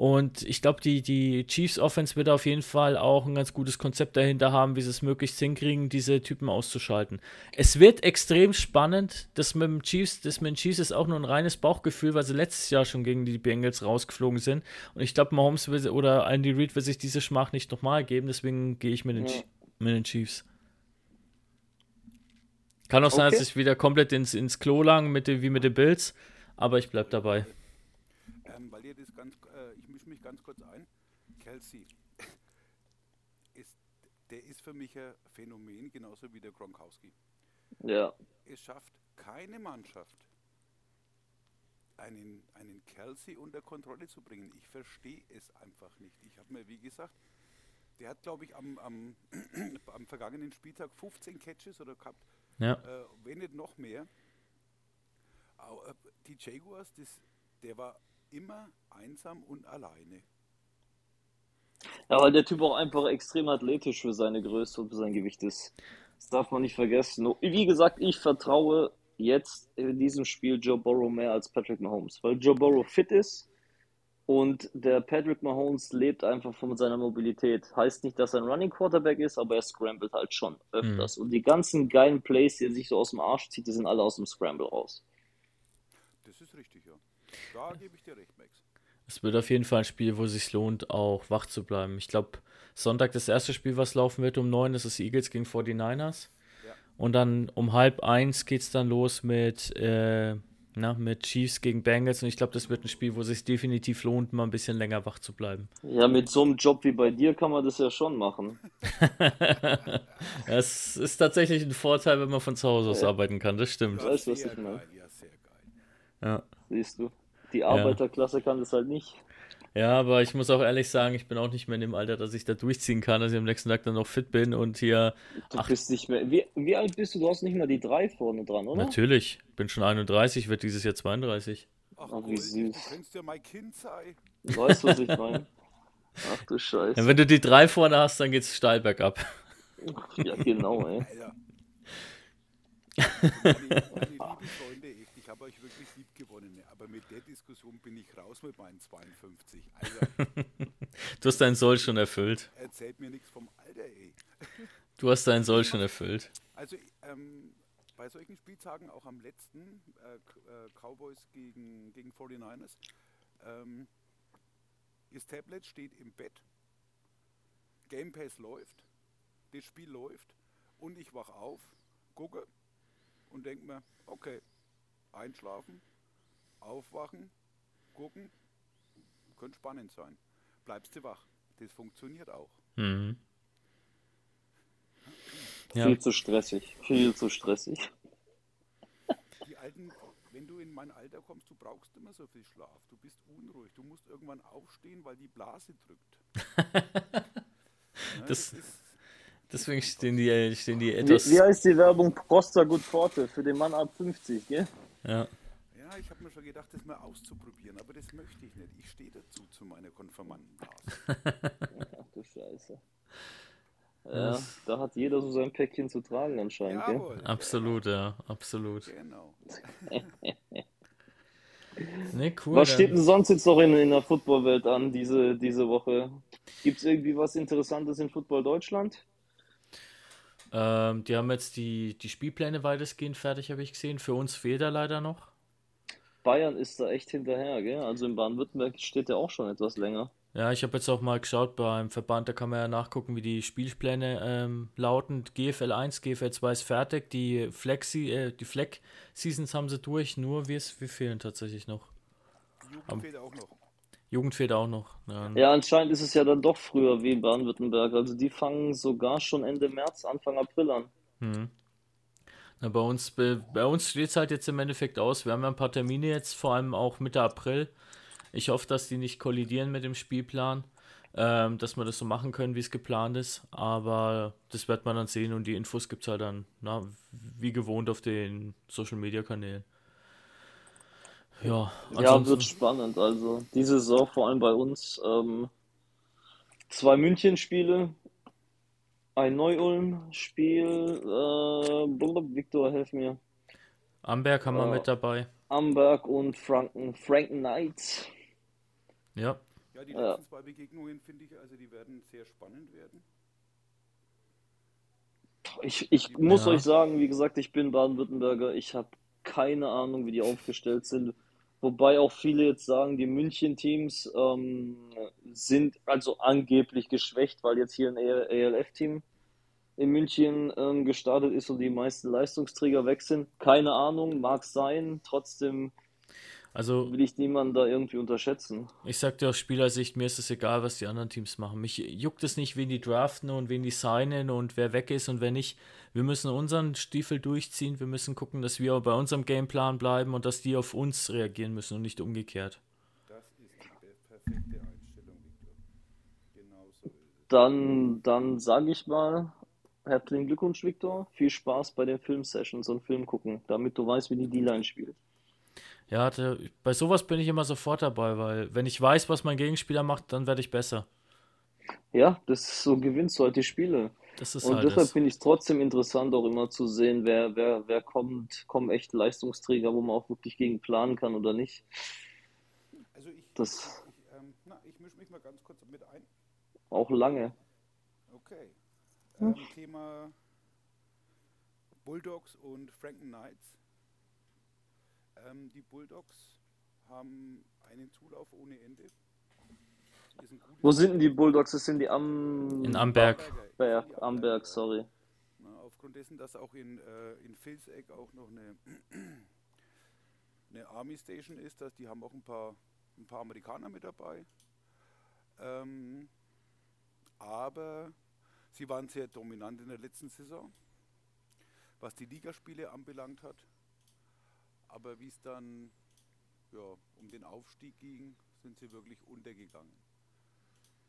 Speaker 2: Und ich glaube, die, die Chiefs Offense wird auf jeden Fall auch ein ganz gutes Konzept dahinter haben, wie sie es möglichst hinkriegen, diese Typen auszuschalten. Es wird extrem spannend. Das mit dem Chiefs, das mit den Chiefs ist auch nur ein reines Bauchgefühl, weil sie letztes Jahr schon gegen die Bengals rausgeflogen sind. Und ich glaube, Mahomes will, oder Andy Reid will sich diese Schmach nicht nochmal geben, deswegen gehe ich mit den,
Speaker 3: Ja.
Speaker 2: Mit den Chiefs. Kann auch sein,
Speaker 3: Okay.
Speaker 2: dass ich wieder komplett ins, ins Klo lang, mit den, wie mit den Bills, aber ich bleib dabei.
Speaker 4: Ähm, weil ihr das ganz, mich ganz kurz ein. Kelsey, ist, der ist für mich ein Phänomen, genauso wie der Gronkowski.
Speaker 3: Ja.
Speaker 4: Es schafft keine Mannschaft, einen, einen Kelsey unter Kontrolle zu bringen. Ich verstehe es einfach nicht. Ich habe mir, wie gesagt, der hat, glaube ich, am, am, am vergangenen Spieltag 15 Catches oder gehabt,
Speaker 2: Ja.
Speaker 4: äh, wenn nicht noch mehr. Äh, Die Jaguars, das, der war immer einsam und alleine.
Speaker 3: Ja, weil der Typ auch einfach extrem athletisch für seine Größe und für sein Gewicht ist. Das darf man nicht vergessen. Wie gesagt, ich vertraue jetzt in diesem Spiel Joe Burrow mehr als Patrick Mahomes, weil Joe Burrow fit ist und der Patrick Mahomes lebt einfach von seiner Mobilität. Heißt nicht, dass er ein Running Quarterback ist, aber er scrambled halt schon öfters. Und die ganzen geilen Plays, die er sich so aus dem Arsch zieht, die sind alle aus dem Scramble raus.
Speaker 4: Das ist richtig. Da gebe ich dir recht, Max.
Speaker 2: Es wird auf jeden Fall ein Spiel, wo es sich lohnt, auch wach zu bleiben. Ich glaube, Sonntag das erste Spiel, was laufen wird um 9, das ist Eagles gegen 49ers.
Speaker 4: Ja.
Speaker 2: Und dann um halb eins geht es dann los mit, äh, na, mit Chiefs gegen Bengals. Und ich glaube, das wird ein Spiel, wo es sich definitiv lohnt, mal ein bisschen länger wach zu bleiben.
Speaker 3: Ja, mit so einem Job wie bei dir kann man das ja schon machen.
Speaker 2: Es ist tatsächlich ein Vorteil, wenn man von zu Hause aus arbeiten kann, das stimmt.
Speaker 3: Weißt du, was ich meine?
Speaker 4: ja, sehr geil.
Speaker 2: Ja.
Speaker 3: Siehst du. Die Arbeiterklasse kann das halt nicht.
Speaker 2: Ja, aber ich muss auch ehrlich sagen, ich bin auch nicht mehr in dem Alter, dass ich da durchziehen kann, dass ich am nächsten Tag dann noch fit bin und hier.
Speaker 3: Du
Speaker 2: Ach.
Speaker 3: bist nicht mehr. Wie, wie alt bist du? Du hast nicht mal die drei vorne dran, oder?
Speaker 2: Natürlich, bin schon 31, wird dieses Jahr 32.
Speaker 4: Ach,
Speaker 3: Ach, wie süß.
Speaker 4: du könntest ja mein Kind sein.
Speaker 3: Weißt du, was ich meine? Ach du
Speaker 2: Ja,
Speaker 3: Scheiße.
Speaker 2: wenn du die drei vorne hast, dann geht's steil bergab.
Speaker 3: Ja, genau, ey.
Speaker 4: Alter. Meine, meine lieben Freunde, habe euch wirklich lieb gewonnen. Aber mit der Diskussion bin ich raus mit meinen 52. Alter,
Speaker 2: Du hast deinen Soll schon erfüllt.
Speaker 4: erzählt mir nichts vom Alter, ey.
Speaker 2: Du hast deinen Soll schon erfüllt.
Speaker 4: Also ähm, bei solchen Spieltagen, auch am letzten, äh, äh, Cowboys gegen, gegen 49ers, ähm, das Tablet steht im Bett, Game Pass läuft, das Spiel läuft und ich wach auf, gucke und denke mir, okay, einschlafen, aufwachen, gucken, könnte spannend sein. Bleibst du wach. Das funktioniert auch.
Speaker 2: Mhm. Ja.
Speaker 3: Viel zu stressig. Viel zu stressig.
Speaker 4: Die alten, wenn du in mein Alter kommst, du brauchst immer so viel Schlaf. Du bist unruhig. Du musst irgendwann aufstehen, weil die Blase drückt. Ne,
Speaker 2: Das-
Speaker 4: ist,
Speaker 2: Deswegen stehen die, stehen die
Speaker 3: Wie,
Speaker 2: etwas.
Speaker 3: wie heißt die Werbung? Costa Good Forte für den Mann ab 50, gell?
Speaker 2: Ja.
Speaker 4: ja, ich habe mir schon gedacht, das mal auszuprobieren, aber das möchte ich nicht. Ich stehe dazu zu meiner Konfirmandenblase.
Speaker 3: Ach du Scheiße. Ja, da hat jeder so sein Päckchen zu tragen anscheinend, gell?
Speaker 4: Jawohl.
Speaker 2: Absolut, ja, absolut.
Speaker 4: Genau.
Speaker 2: Ne, cool.
Speaker 3: Was steht denn sonst jetzt noch in, in der Footballwelt an diese, diese Woche? Gibt es irgendwie was Interessantes in Football Deutschland?
Speaker 2: Ähm, die haben jetzt die, die Spielpläne weitestgehend fertig, habe ich gesehen. Für uns fehlt er leider noch.
Speaker 3: Bayern ist da echt hinterher, gell? Also in Baden-Württemberg steht der auch schon etwas länger.
Speaker 2: Ja, ich habe jetzt auch mal geschaut beim Verband, da kann man ja nachgucken, wie die Spielpläne ähm, lauten. GFL 1, GFL 2 ist fertig, die Flexi, äh, die Fleck-Seasons haben sie durch, nur wir, wir fehlen tatsächlich noch.
Speaker 4: Die Jugend fehlt auch noch.
Speaker 2: Jugend fehlt auch noch. Ja,
Speaker 3: Ja, anscheinend ist es ja dann doch früher wie in Baden-Württemberg. Also die fangen sogar schon Ende März, Anfang April an.
Speaker 2: Mhm. Na, bei uns, bei, uns steht es halt jetzt im Endeffekt aus. Wir haben ja ein paar Termine jetzt, vor allem auch Mitte April. Ich hoffe, dass die nicht kollidieren mit dem Spielplan, ähm, dass wir das so machen können, wie es geplant ist. Aber das wird man dann sehen und die Infos gibt es halt dann, na, wie gewohnt auf den Social Media Kanälen. Ja,
Speaker 3: ja, wird spannend. Also diese Saison vor allem bei uns. Ähm, zwei München-Spiele, ein Neu-Ulm-Spiel. Äh, Victor, helf mir.
Speaker 2: Amberg haben wir äh, mit dabei.
Speaker 3: Amberg und Franken, Franken Knights.
Speaker 2: Ja.
Speaker 4: Ja, die letzten zwei Begegnungen finde ich, also die werden sehr spannend werden.
Speaker 3: Ich, ich muss ja. euch sagen, wie gesagt, ich bin Baden-Württemberger. Ich habe keine Ahnung, wie die aufgestellt sind. Wobei auch viele jetzt sagen, die München-Teams ähm, sind also angeblich geschwächt, weil jetzt hier ein ELF-Team in München ähm, gestartet ist und die meisten Leistungsträger weg sind. Keine Ahnung, mag sein. Trotzdem also, will ich niemanden da irgendwie unterschätzen.
Speaker 2: Ich sag dir aus Spielersicht, mir ist es egal, was die anderen Teams machen. Mich juckt es nicht, wen die draften und wen die signen und wer weg ist und wer nicht. Wir müssen unseren Stiefel durchziehen. Wir müssen gucken, dass wir bei unserem Gameplan bleiben und dass die auf uns reagieren müssen und nicht umgekehrt.
Speaker 4: Das ist die perfekte Einstellung, Victor. Genau so ist es.
Speaker 3: Dann, dann sage ich mal, Herzlichen Glückwunsch, Victor. Viel Spaß bei den Filmsessions und Film gucken, damit du weißt, wie die D-Line spielt.
Speaker 2: Ja, bei sowas bin ich immer sofort dabei, weil wenn ich weiß, was mein Gegenspieler macht, dann werde ich besser.
Speaker 3: Ja, das ist so gewinnst du halt die Spiele.
Speaker 2: Das ist
Speaker 3: und
Speaker 2: halt
Speaker 3: deshalb finde ich es trotzdem interessant, auch immer zu sehen, wer, wer, wer kommt, kommen echt Leistungsträger, wo man auch wirklich gegen planen kann oder nicht.
Speaker 4: Also ich,
Speaker 3: das,
Speaker 4: ich, ähm, ich mische mich mal ganz kurz mit ein.
Speaker 3: Auch lange.
Speaker 4: Okay ähm, Thema Bulldogs und Franken Knights. Ähm, die Bulldogs haben einen Zulauf ohne Ende.
Speaker 3: Wo sind denn die Bulldogs? Das sind die am...
Speaker 2: In Amberg.
Speaker 3: Berg, Amberg, sorry.
Speaker 4: Na, aufgrund dessen, dass auch in, äh, in Vilseck auch noch eine, eine Army Station ist, dass die haben auch ein paar, ein paar Amerikaner mit dabei. Ähm, aber Sie waren sehr dominant in der letzten Saison, was die Ligaspiele anbelangt hat. Aber wie es dann ja, um den Aufstieg ging, sind sie wirklich untergegangen.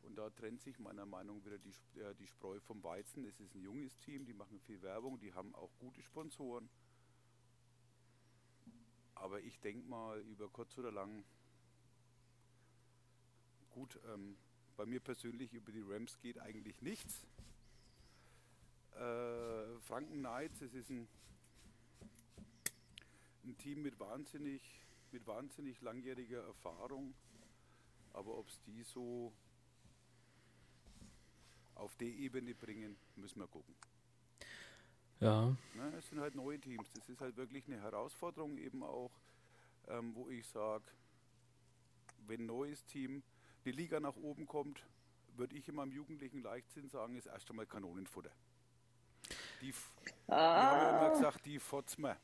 Speaker 4: Und da trennt sich meiner Meinung nach wieder die, äh, die Spreu vom Weizen. Es ist ein junges Team, die machen viel Werbung, die haben auch gute Sponsoren. Aber ich denke mal, über kurz oder lang, gut, ähm, bei mir persönlich über die Rams geht eigentlich nichts. Äh, Franken Knights, es ist ein, ein Team mit wahnsinnig, mit wahnsinnig langjähriger Erfahrung. Aber ob es die so auf die Ebene bringen, müssen wir gucken.
Speaker 2: Ja.
Speaker 4: Na, es sind halt neue Teams. Das ist halt wirklich eine Herausforderung, eben auch, ähm, wo ich sage, wenn ein neues Team die Liga nach oben kommt, würde ich in meinem jugendlichen Leichtsinn sagen, ist erst einmal Kanonenfutter. Die, ah. haben immer gesagt, die Fotzmer.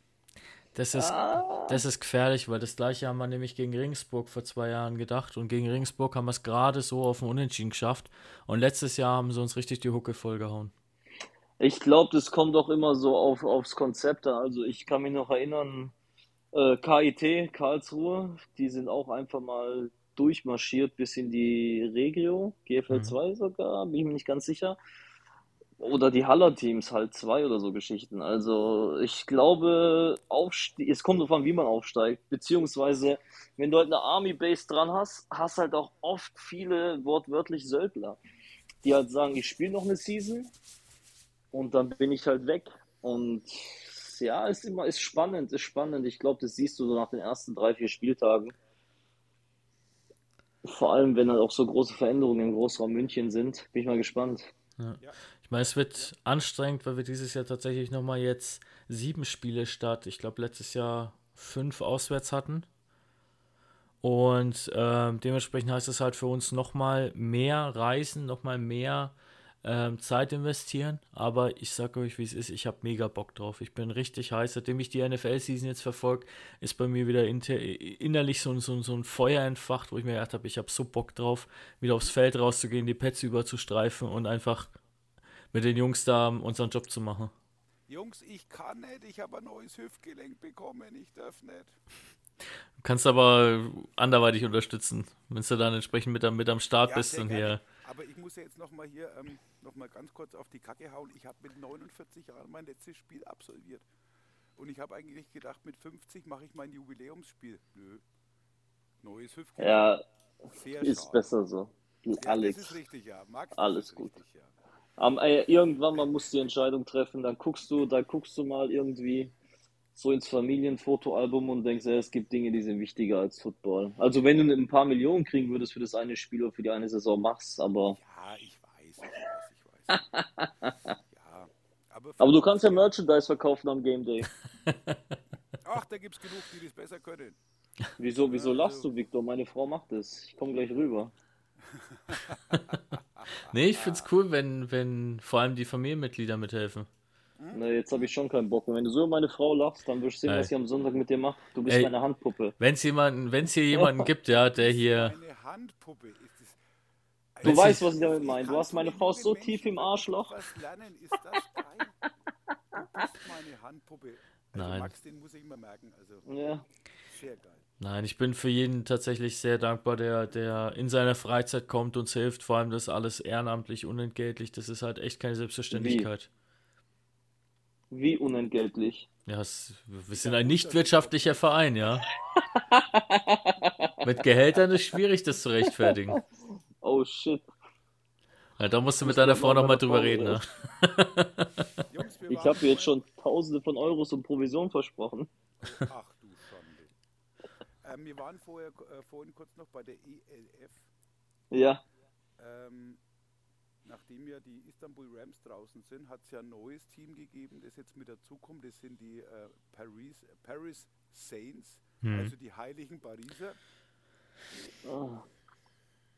Speaker 2: Das ist, ah. das ist gefährlich, weil das gleiche haben wir nämlich gegen Ringsburg vor zwei Jahren gedacht. Und gegen Ringsburg haben wir es gerade so auf den Unentschieden geschafft. Und letztes Jahr haben sie uns richtig die Hucke vollgehauen.
Speaker 3: Ich glaube, das kommt auch immer so auf, aufs Konzept an. Also ich kann mich noch erinnern, äh, KIT, Karlsruhe, die sind auch einfach mal durchmarschiert bis in die Regio, GFL 2 mhm. sogar, bin ich mir nicht ganz sicher. Oder die Haller-Teams halt zwei oder so Geschichten. Also ich glaube, es kommt davon, wie man aufsteigt. Beziehungsweise, wenn du halt eine Army-Base dran hast, hast halt auch oft viele wortwörtlich Söldler, die halt sagen, ich spiele noch eine Season und dann bin ich halt weg. Und ja, ist immer ist spannend, ist spannend. Ich glaube, das siehst du so nach den ersten drei, vier Spieltagen. Vor allem, wenn halt auch so große Veränderungen im Großraum München sind. Bin ich mal gespannt.
Speaker 2: Ja. Ich meine, es wird anstrengend, weil wir dieses Jahr tatsächlich nochmal jetzt sieben Spiele statt, ich glaube, letztes Jahr fünf auswärts hatten. Und äh, dementsprechend heißt es halt für uns nochmal mehr reisen, nochmal mehr ähm, Zeit investieren. Aber ich sage euch, wie es ist, ich habe mega Bock drauf. Ich bin richtig heiß. Seitdem ich die NFL-Season jetzt verfolge, ist bei mir wieder innerlich so, so, so ein Feuer entfacht, wo ich mir gedacht habe, ich habe so Bock drauf, wieder aufs Feld rauszugehen, die Pets überzustreifen und einfach mit den Jungs da unseren Job zu machen.
Speaker 4: Jungs, ich kann nicht, ich habe ein neues Hüftgelenk bekommen, ich darf nicht.
Speaker 2: Kannst aber anderweitig unterstützen, wenn du dann entsprechend mit, am- mit am Start
Speaker 4: Ja,
Speaker 2: bist und hier.
Speaker 4: Aber ich muss ja jetzt nochmal hier ähm, noch mal ganz kurz auf die Kacke hauen. Ich habe mit 49 Jahren mein letztes Spiel absolviert. Und ich habe eigentlich gedacht, mit 50 mache ich mein Jubiläumsspiel. Nö. Neues Hüftgelenk.
Speaker 3: Ja,
Speaker 4: Sehr
Speaker 3: ist
Speaker 4: schade.
Speaker 3: besser so. Du
Speaker 4: Ja, Das
Speaker 3: Alex.
Speaker 4: ist richtig, ja. Max, das
Speaker 3: Alles
Speaker 4: ist
Speaker 3: gut.
Speaker 4: Richtig, ja.
Speaker 3: Am, äh, irgendwann mal musst du die Entscheidung treffen, dann guckst du, dann guckst du mal irgendwie so ins Familienfotoalbum und denkst, ja, es gibt Dinge, die sind wichtiger als Football. Also wenn du ein paar Millionen kriegen würdest für das eine Spiel oder für die eine Saison, mach's, aber,
Speaker 4: Ja, ich weiß, ich weiß, ich weiß. ja, aber,
Speaker 3: aber du kannst ja Merchandise verkaufen am Game Day.
Speaker 4: Ach, da gibt es genug, die das besser können.
Speaker 3: Wieso, wieso lachst
Speaker 4: also-
Speaker 3: du, Victor? Meine Frau macht es. Ich komme gleich rüber.
Speaker 2: Nee, ich find's cool, wenn, wenn vor allem die Familienmitglieder mithelfen.
Speaker 3: Na, jetzt habe ich schon keinen Bock mehr. Wenn du so über meine Frau lachst, dann wirst du sehen,
Speaker 2: Ey.
Speaker 3: was ich am Sonntag mit dir mache. Du bist
Speaker 2: Ey.
Speaker 3: meine Handpuppe.
Speaker 2: Wenn's jemanden, wenn's hier jemanden gibt, ja, der hier.
Speaker 4: Eine Handpuppe ist es.
Speaker 3: Du
Speaker 2: Wenn
Speaker 3: weißt, was ich damit meine. Du hast meine Frau so tief im Arschloch.
Speaker 4: Was lernen, ist das geil. Du bist meine Handpuppe. Also
Speaker 2: Nein.
Speaker 4: Max, den muss ich mir merken. Also
Speaker 3: Ja.
Speaker 4: sehr geil.
Speaker 2: Nein, ich bin für jeden tatsächlich sehr dankbar, der, der in seiner Freizeit kommt, uns hilft. Vor allem das alles ehrenamtlich, unentgeltlich. Das ist halt echt keine Selbstverständlichkeit.
Speaker 3: Wie unentgeltlich.
Speaker 2: Ja, es, wir sind ein nicht wirtschaftlicher Verein, ja. Mit Gehältern ist schwierig, das zu rechtfertigen.
Speaker 3: Oh shit.
Speaker 2: Ja, da musst du mit deiner Frau
Speaker 3: mal
Speaker 2: nochmal drüber reden. Ne?
Speaker 3: Ich habe jetzt schon tausende von Euros und Provision versprochen.
Speaker 4: Ach. Ähm, wir waren vorher, äh, vorhin kurz noch bei der ELF.
Speaker 3: Ja.
Speaker 4: Ähm, nachdem ja die Istanbul Rams draußen sind, hat es ja ein neues Team gegeben, das jetzt mit dazukommt. Das sind die äh, Paris, Paris Saints,
Speaker 2: Hm.
Speaker 4: also die heiligen Pariser.
Speaker 3: Ah.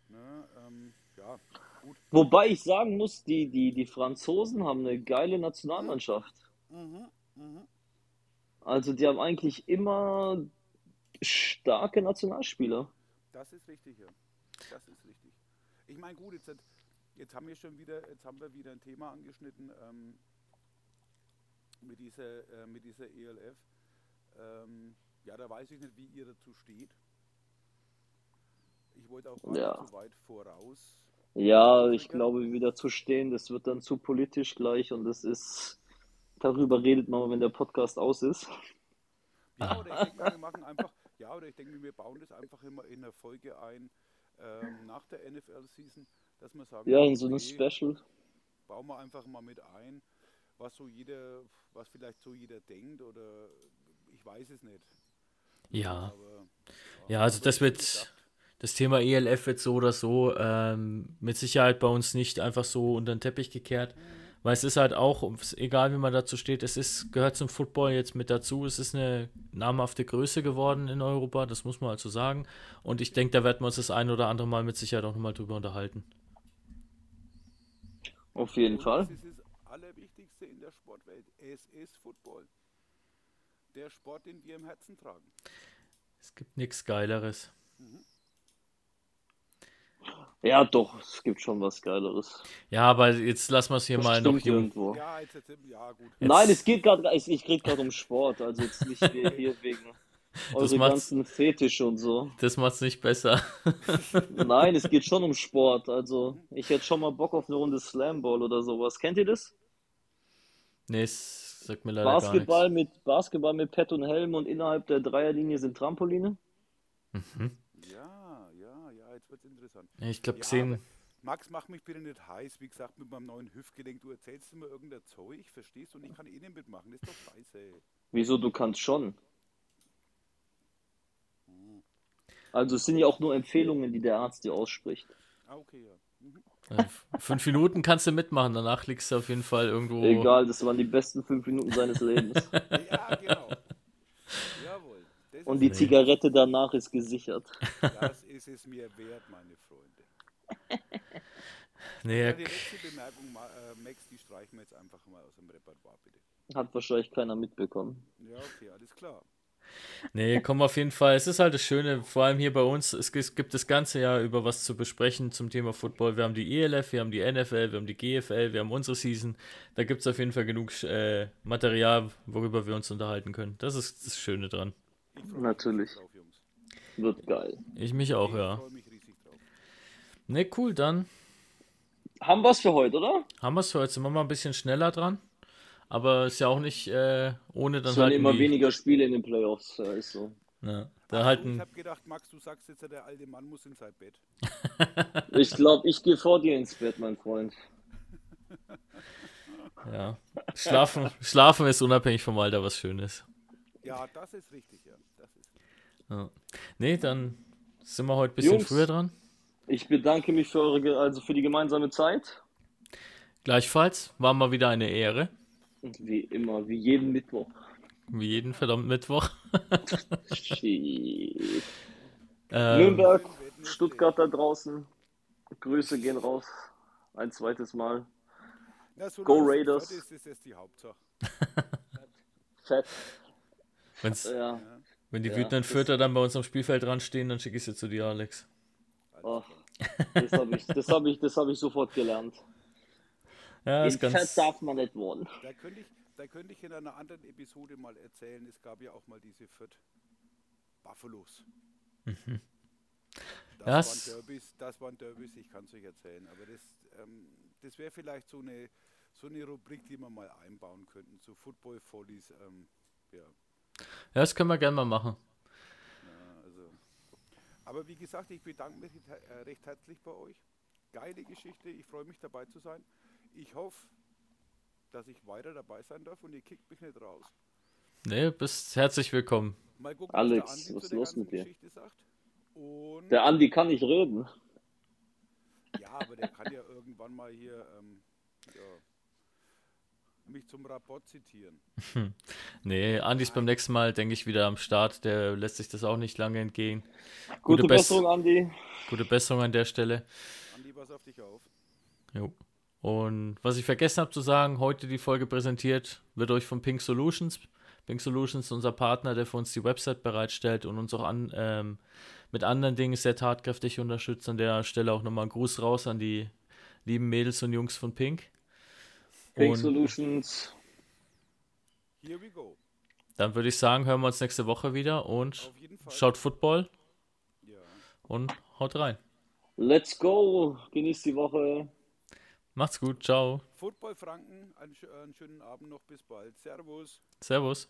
Speaker 4: Ne, ähm, ja, gut.
Speaker 3: Wobei ich sagen muss, die, die, die Franzosen haben eine geile Nationalmannschaft.
Speaker 4: Mhm, mhm.
Speaker 3: Also die haben eigentlich immer starke Nationalspieler.
Speaker 4: Das ist richtig, ja. Das ist richtig. Ich meine, gut, jetzt, jetzt haben wir schon wieder, jetzt haben wir wieder ein Thema angeschnitten ähm, mit dieser, äh, mit dieser ELF. Ähm, ja, da weiß ich nicht, wie ihr dazu steht. Ich wollte auch gar
Speaker 3: Ja.
Speaker 4: nicht so weit voraus.
Speaker 3: Ja, ich glaube, wieder zu stehen, das wird dann zu politisch gleich und das ist, darüber redet man, wenn der Podcast aus ist.
Speaker 4: Ja, oder ich denke, wir machen einfach, ja, oder ich denke, wir bauen das einfach immer in der Folge ein ähm, nach der NFL-Season, dass wir sagen,
Speaker 3: Ja, in so einem
Speaker 4: okay,
Speaker 3: Special.
Speaker 4: bauen wir einfach mal mit ein, was so jeder, was vielleicht so jeder denkt oder ich weiß es nicht.
Speaker 2: Ja.
Speaker 4: Aber,
Speaker 2: Ja, also das wird, das Thema ELF wird so oder so ähm, mit Sicherheit bei uns nicht einfach so unter den Teppich gekehrt, weil es ist halt auch, egal wie man dazu steht, es ist, gehört zum Football jetzt mit dazu, es ist eine namhafte Größe geworden in Europa, das muss man also sagen und ich denke, da werden wir uns das ein oder andere Mal mit Sicherheit auch nochmal drüber unterhalten.
Speaker 3: Auf jeden Fall.
Speaker 4: Das ist das Allerwichtigste in der Sportwelt. Es ist Football. Der Sport, den wir im Herzen tragen.
Speaker 2: Es gibt nichts Geileres.
Speaker 3: Ja, doch, es gibt schon was Geileres.
Speaker 2: Ja, aber jetzt lassen wir es hier
Speaker 3: Das
Speaker 2: mal noch
Speaker 3: irgendwo.
Speaker 4: Ja, jetzt, jetzt, ja gut.
Speaker 3: Nein, es geht gerade, ich, ich rede gerade um Sport, also jetzt nicht hier wegen eure ganzen Fetische und so.
Speaker 2: Das macht's nicht besser.
Speaker 3: Nein, es geht schon um Sport. Also, ich hätte schon mal Bock auf eine Runde Slamball oder sowas. Kennt ihr das?
Speaker 2: nee, es sagt mir leider gar
Speaker 3: Basketball
Speaker 2: nichts.
Speaker 3: mit Basketball mit Pet und Helm und innerhalb der Dreierlinie sind Trampoline.
Speaker 2: Mhm.
Speaker 4: Jetzt wird es interessant.
Speaker 2: Ich glaube,
Speaker 4: Ja,
Speaker 2: gesehen.
Speaker 4: Max, mach mich bitte nicht heiß. Wie gesagt, mit meinem neuen Hüftgelenk, du erzählst mir irgendein Zeug, verstehst du? Und ich kann eh nicht mitmachen. Das ist doch scheiße.
Speaker 3: Wieso, du kannst schon. Also es sind ja auch nur Empfehlungen, die der Arzt dir ausspricht.
Speaker 4: Ah, okay, ja. Mhm.
Speaker 2: Äh, fünf Minuten kannst du mitmachen, danach liegst du auf jeden Fall irgendwo.
Speaker 3: Egal, das waren die besten fünf Minuten seines Lebens.
Speaker 4: Ja, genau.
Speaker 3: Und die Zigarette danach ist gesichert.
Speaker 4: das ist es mir wert, meine Freunde.
Speaker 2: Nee,
Speaker 4: Ja, die letzte Bemerkung, äh, Max, die streichen wir jetzt einfach mal aus dem Repertoire, bitte.
Speaker 3: Hat wahrscheinlich keiner mitbekommen.
Speaker 4: Ja, okay, alles klar.
Speaker 2: nee, komm auf jeden Fall. Es ist halt das Schöne, vor allem hier bei uns, es gi- gibt das ganze Jahr über was zu besprechen zum Thema Football. Wir haben die ELF, wir haben die NFL, wir haben die GFL, wir haben unsere Season. Da gibt es auf jeden Fall genug äh, Material, worüber wir uns unterhalten können. Das ist das Schöne dran.
Speaker 4: Ich
Speaker 3: Natürlich. Wird geil.
Speaker 2: Ich mich auch,
Speaker 4: Ich
Speaker 2: ja.
Speaker 4: freue mich riesig drauf.
Speaker 2: Ne, cool, dann
Speaker 3: Haben wir's für heute, oder?
Speaker 2: haben wir es für heute. Sind wir mal ein bisschen schneller dran. Aber ist ja auch nicht äh, ohne dann
Speaker 3: Es werden
Speaker 2: halt
Speaker 3: immer
Speaker 2: die,
Speaker 3: weniger Spiele in den Playoffs. Ja, ist so.
Speaker 2: ne, da
Speaker 4: Ich
Speaker 2: halten.
Speaker 4: habe gedacht, Max, du sagst jetzt, der alte Mann muss in sein Bett.
Speaker 3: Ich glaube, ich gehe vor dir ins Bett, mein Freund.
Speaker 2: Ja. Schlafen, schlafen ist unabhängig vom Alter was Schönes.
Speaker 4: Ja, das ist richtig, ja. Das ist richtig.
Speaker 2: Ja. Nee, dann sind wir heute ein bisschen
Speaker 3: Jungs.
Speaker 2: früher dran.
Speaker 3: Ich bedanke mich für eure, ge- also für die gemeinsame Zeit.
Speaker 2: Gleichfalls war mal wieder eine Ehre.
Speaker 3: Und wie immer, wie jeden Mittwoch.
Speaker 2: Wie jeden verdammten Mittwoch.
Speaker 3: Shit.
Speaker 2: Ähm,
Speaker 3: Nürnberg, Stuttgart da draußen. Grüße gehen raus. Ein zweites Mal.
Speaker 4: Na, so
Speaker 3: Go Raiders.
Speaker 4: Ist, ist das die Hauptsache.
Speaker 3: Fett.
Speaker 2: Wenn's,
Speaker 3: Ja.
Speaker 2: wenn die
Speaker 3: Ja,
Speaker 2: wütenden
Speaker 3: das-
Speaker 2: Fürther dann bei uns am Spielfeld dran stehen, dann schicke ich sie zu dir, Alex.
Speaker 3: Ach, das habe ich, das hab ich, das hab ich sofort gelernt.
Speaker 2: Ja, ist ganz.
Speaker 3: Darf man nicht wohnen.
Speaker 4: Da könnte ich, da könnte ich in einer anderen Episode mal erzählen, es gab ja auch mal diese Fürth Buffalos. Das,
Speaker 2: Ja, es-
Speaker 4: waren Derbys, das waren Derbys, ich kann es euch erzählen. Aber das, ähm, das wäre vielleicht so eine, so eine Rubrik, die wir mal einbauen könnten. So Football Follies. Ähm, ja,
Speaker 2: Ja, das können wir gerne mal machen.
Speaker 4: ja, also. Aber wie gesagt, ich bedanke mich äh, recht herzlich bei euch. Geile Geschichte, ich freue mich dabei zu sein. Ich hoffe, dass ich weiter dabei sein darf und ihr kickt mich nicht raus.
Speaker 2: Nee, bist herzlich willkommen.
Speaker 4: Mal gucken,
Speaker 3: Alex,
Speaker 4: was der Andi
Speaker 3: was
Speaker 4: zu
Speaker 3: ist
Speaker 4: der
Speaker 3: los
Speaker 4: ganzen
Speaker 3: mit dir?
Speaker 4: Geschichte sagt. Und
Speaker 3: Der Andi kann nicht reden.
Speaker 4: ja, aber der kann ja irgendwann mal hier ähm, ja, mich zum Rapport zitieren.
Speaker 2: Nee, Andi ist beim nächsten Mal, denke ich, wieder am Start. Der lässt sich das auch nicht lange entgehen.
Speaker 3: Gute,
Speaker 2: Bess-
Speaker 3: Besserung, Andi.
Speaker 2: Gute Besserung an der Stelle.
Speaker 4: Andi, pass auf dich auf.
Speaker 2: Jo. Und was ich vergessen habe zu sagen, heute die Folge präsentiert, wird euch von Pink Solutions. Pink Solutions ist unser Partner, der für uns die Website bereitstellt und uns auch an, ähm, mit anderen Dingen sehr tatkräftig unterstützt. An der Stelle auch nochmal einen Gruß raus an die lieben Mädels und Jungs von Pink. Und-
Speaker 3: Solutions.
Speaker 4: Here we go.
Speaker 2: Dann würde ich sagen, hören wir uns nächste Woche wieder und schaut Football
Speaker 4: Ja.
Speaker 2: und haut rein.
Speaker 3: Let's go. Genießt die Woche.
Speaker 2: Macht's gut, ciao,
Speaker 4: Football Franken, einen schönen Abend noch, bis bald. Servus.
Speaker 2: servus.